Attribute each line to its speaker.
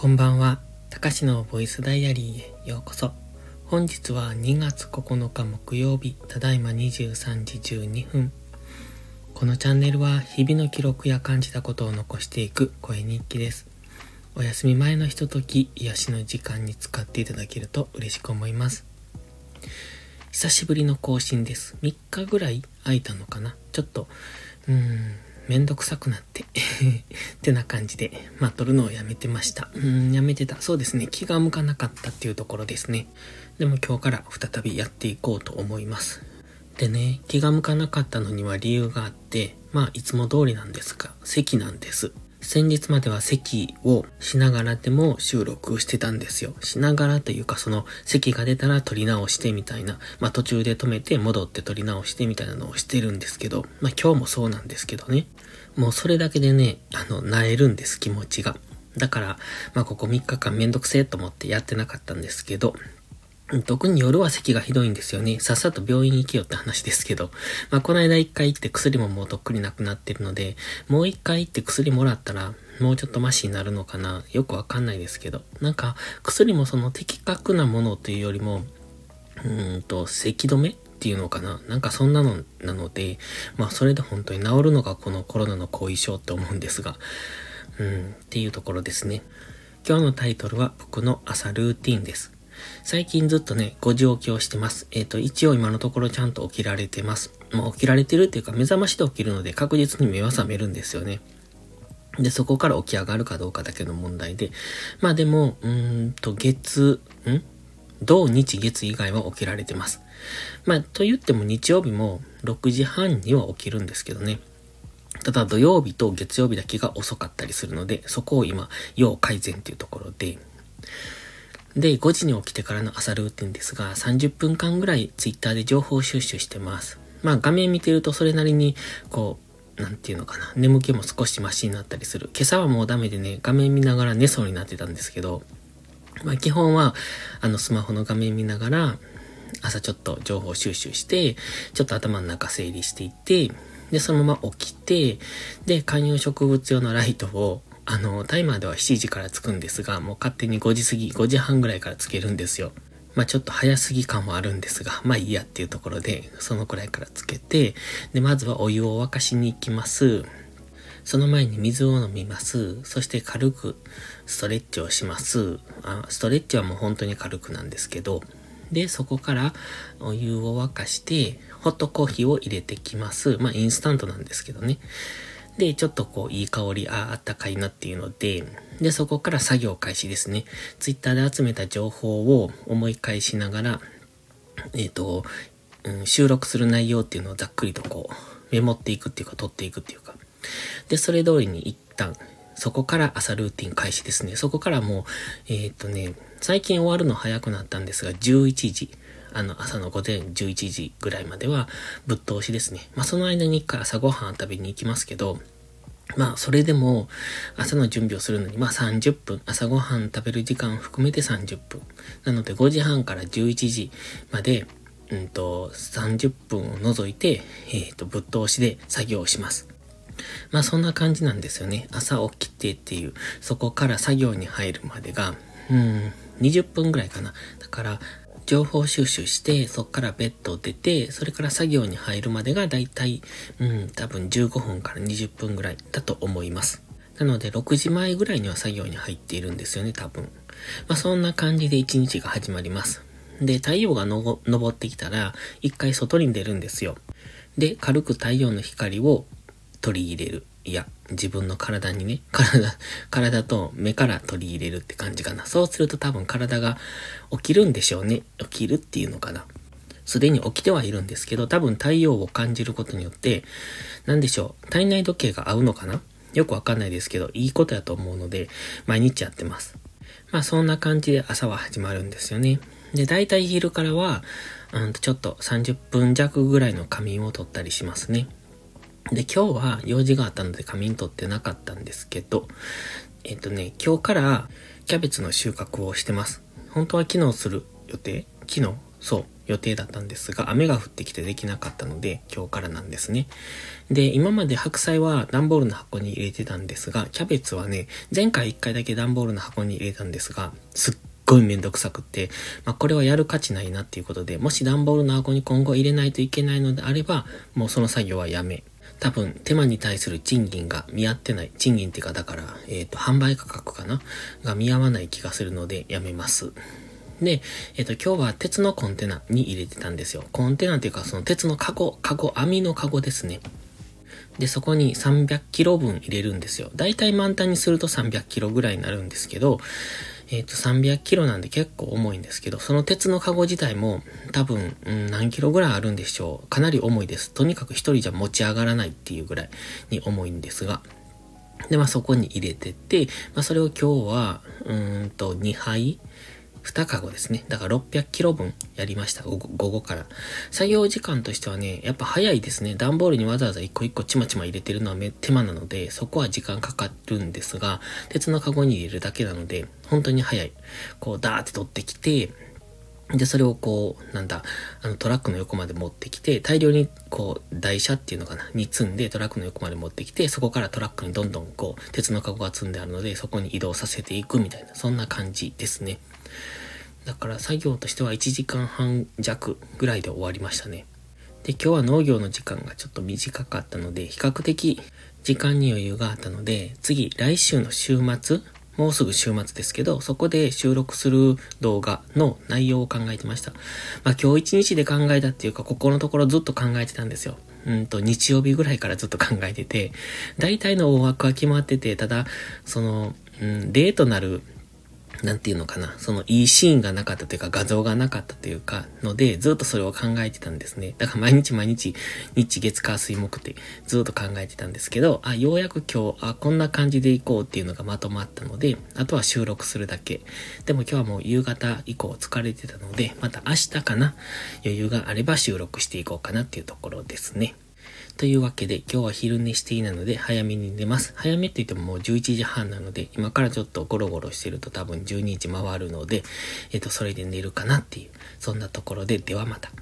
Speaker 1: こんばんは。たかしのボイスダイアリーへようこそ。本日は2月9日木曜日、ただいま23時12分。このチャンネルは日々の記録や感じたことを残していく声日記です。お休み前のひととき、癒しの時間に使っていただけると嬉しく思います。久しぶりの更新です。3日ぐらい空いたのかなちょっと、うーん、めんどくさくなって ってな感じで、まあ、撮るのをやめてました。うん、やめてた。そうですね。気が向かなかったっていうところですね。でも今日から再びやっていこうと思います。でね、気が向かなかったのには理由があって、まあ、いつも通りなんですが、席なんです。先日までは席をしながらでも収録してたんですよ。しながらというかその席が出たら撮り直してみたいな、まあ途中で止めて戻って撮り直してみたいなのをしてるんですけど、まあ今日もそうなんですけどね。もうそれだけでね、あの、なえるんです、気持ちが。だから、まあここ3日間めんどくせえと思ってやってなかったんですけど、特に夜は咳がひどいんですよね。さっさと病院行けよって話ですけど。まあ、この間一回行って薬ももうとっくになくなってるので、もう一回行って薬もらったら、もうちょっとマシになるのかなよくわかんないですけど。なんか、薬もその的確なものというよりも、うーんと、咳止めっていうのかななんかそんなのなので、まあそれで本当に治るのがこのコロナの後遺症って思うんですが、うん、っていうところですね。今日のタイトルは僕の朝ルーティンです。最近ずっとね、5時起きをしてます。えっ、ー、と、一応今のところちゃんと起きられてます。まあ、起きられてるっていうか、目覚ましで起きるので確実に目は覚めるんですよね。で、そこから起き上がるかどうかだけの問題で。まあでも、うーんと、月、ん？土日月以外は起きられてます。まあ、と言っても日曜日も6時半には起きるんですけどね。ただ土曜日と月曜日だけが遅かったりするので、そこを今、要改善っていうところで、で、5時に起きてからの朝ルーティンですが、30分間ぐらい Twitter で情報収集してます。まあ画面見てるとそれなりに、こう、なんていうのかな、眠気も少しマシになったりする。今朝はもうダメでね、画面見ながら寝そうになってたんですけど、まあ基本は、あのスマホの画面見ながら、朝ちょっと情報収集して、ちょっと頭の中整理していって、で、そのまま起きて、で、観葉植物用のライトをあの、タイマーでは7時からつくんですが、もう勝手に5時過ぎ、5時半ぐらいからつけるんですよ。まあちょっと早すぎ感もあるんですが、まあいいやっていうところで、そのくらいからつけて、で、まずはお湯を沸かしに行きます。その前に水を飲みます。そして軽くストレッチをします。あストレッチはもう本当に軽くなんですけど、で、そこからお湯を沸かして、ホットコーヒーを入れてきます。まあインスタントなんですけどね。で、ちょっとこう、いい香り、ああ、あったかいなっていうので、で、そこから作業開始ですね。ツイッターで集めた情報を思い返しながら、えっ、ー、と、うん、収録する内容っていうのをざっくりとこう、メモっていくっていうか、取っていくっていうか。で、それ通りに一旦、そこから朝ルーティン開始ですね。そこからもう、えっ、ー、とね、最近終わるの早くなったんですが、11時。あの、朝の午前11時ぐらいまではぶっ通しですね。まあ、その間に一回朝ごはん食べに行きますけど、まあ、それでも、朝の準備をするのに、まあ30分、朝ごはん食べる時間含めて30分。なので5時半から11時まで、うんと、30分を除いて、えっ、ー、と、ぶっ通しで作業をします。まあそんな感じなんですよね。朝起きてっていう、そこから作業に入るまでが、うん、20分ぐらいかな。だから、情報収集して、そっからベッドを出て、それから作業に入るまでがだいたい、うん、多分15分から20分ぐらいだと思います。なので、6時前ぐらいには作業に入っているんですよね、多分。まあ、そんな感じで1日が始まります。で、太陽が昇ってきたら、一回外に出るんですよ。で、軽く太陽の光を取り入れる。いや、自分の体にね、体、体と目から取り入れるって感じかな。そうすると多分体が起きるんでしょうね。起きるっていうのかな。すでに起きてはいるんですけど、多分太陽を感じることによって、なんでしょう、体内時計が合うのかなよくわかんないですけど、いいことやと思うので、毎日やってます。まあそんな感じで朝は始まるんですよね。で、大体昼からは、うんちょっと30分弱ぐらいの仮眠を取ったりしますね。で、今日は用事があったので仮眠取ってなかったんですけど、えっ、とね、今日からキャベツの収穫をしてます。本当は昨日する予定？昨日？そう、予定だったんですが、雨が降ってきてできなかったので、今日からなんですね。で、今まで白菜は段ボールの箱に入れてたんですが、キャベツはね、前回1回だけ段ボールの箱に入れたんですが、すっごいめんどくさくって、まあ、これはやる価値ないなっていうことで、もし段ボールの箱に今後入れないといけないのであれば、もうその作業はやめ、多分、手間に対する賃金が見合ってない。賃金っていうか、だから、えっ、ー、と、販売価格かな？が見合わない気がするので、やめます。で、えっ、ー、と、今日は鉄のコンテナに入れてたんですよ。コンテナっていうか、その鉄のカゴ、カゴ、網のカゴですね。で、そこに300キロ分入れるんですよ。だいたい満タンにすると300キロぐらいになるんですけど、えっ、ー、と、300キロなんで結構重いんですけど、その鉄のカゴ自体も多分、うん、何キロぐらいあるんでしょう。かなり重いです。とにかく一人じゃ持ち上がらないっていうぐらいに重いんですが。で、まあそこに入れてって、まあそれを今日は、うんと2杯2カゴですね。だから600キロ分やりました。午後から。作業時間としてはね、やっぱ早いですね。段ボールにわざわざ一個一個ちまちま入れてるのは手間なので、そこは時間かかるんですが、鉄のカゴに入れるだけなので、本当に早い。こう、ダーって取ってきて、で、それをこう、なんだ、あのトラックの横まで持ってきて、大量にこう、台車っていうのかな、に積んでトラックの横まで持ってきて、そこからトラックにどんどんこう、鉄のカゴが積んであるので、そこに移動させていくみたいな、そんな感じですね。だから作業としては1時間半弱ぐらいで終わりましたね。で、今日は農業の時間がちょっと短かったので、比較的時間に余裕があったので、次、来週の週末、もうすぐ週末ですけど、そこで収録する動画の内容を考えてました。まあ今日一日で考えたっていうか、ここのところずっと考えてたんですよ。うんと、日曜日ぐらいからずっと考えてて、大体の大枠は決まってて、ただ、その、うん、例となるなんていうのかな、そのいいシーンがなかったというか画像がなかったというかので、ずっとそれを考えてたんですね。だから毎日毎日、日月火水木ってずっと考えてたんですけど、あ、ようやく今日、あ、こんな感じでいこうっていうのがまとまったので、あとは収録するだけ。でも今日はもう夕方以降疲れてたので、また明日かな、余裕があれば収録していこうかなっていうところですね。というわけで、今日は昼寝していないので、早めに寝ます。早めって言ってももう11時半なので、今からちょっとゴロゴロしてると多分12時回るので、えっ、と、それで寝るかなっていう、そんなところで、ではまた。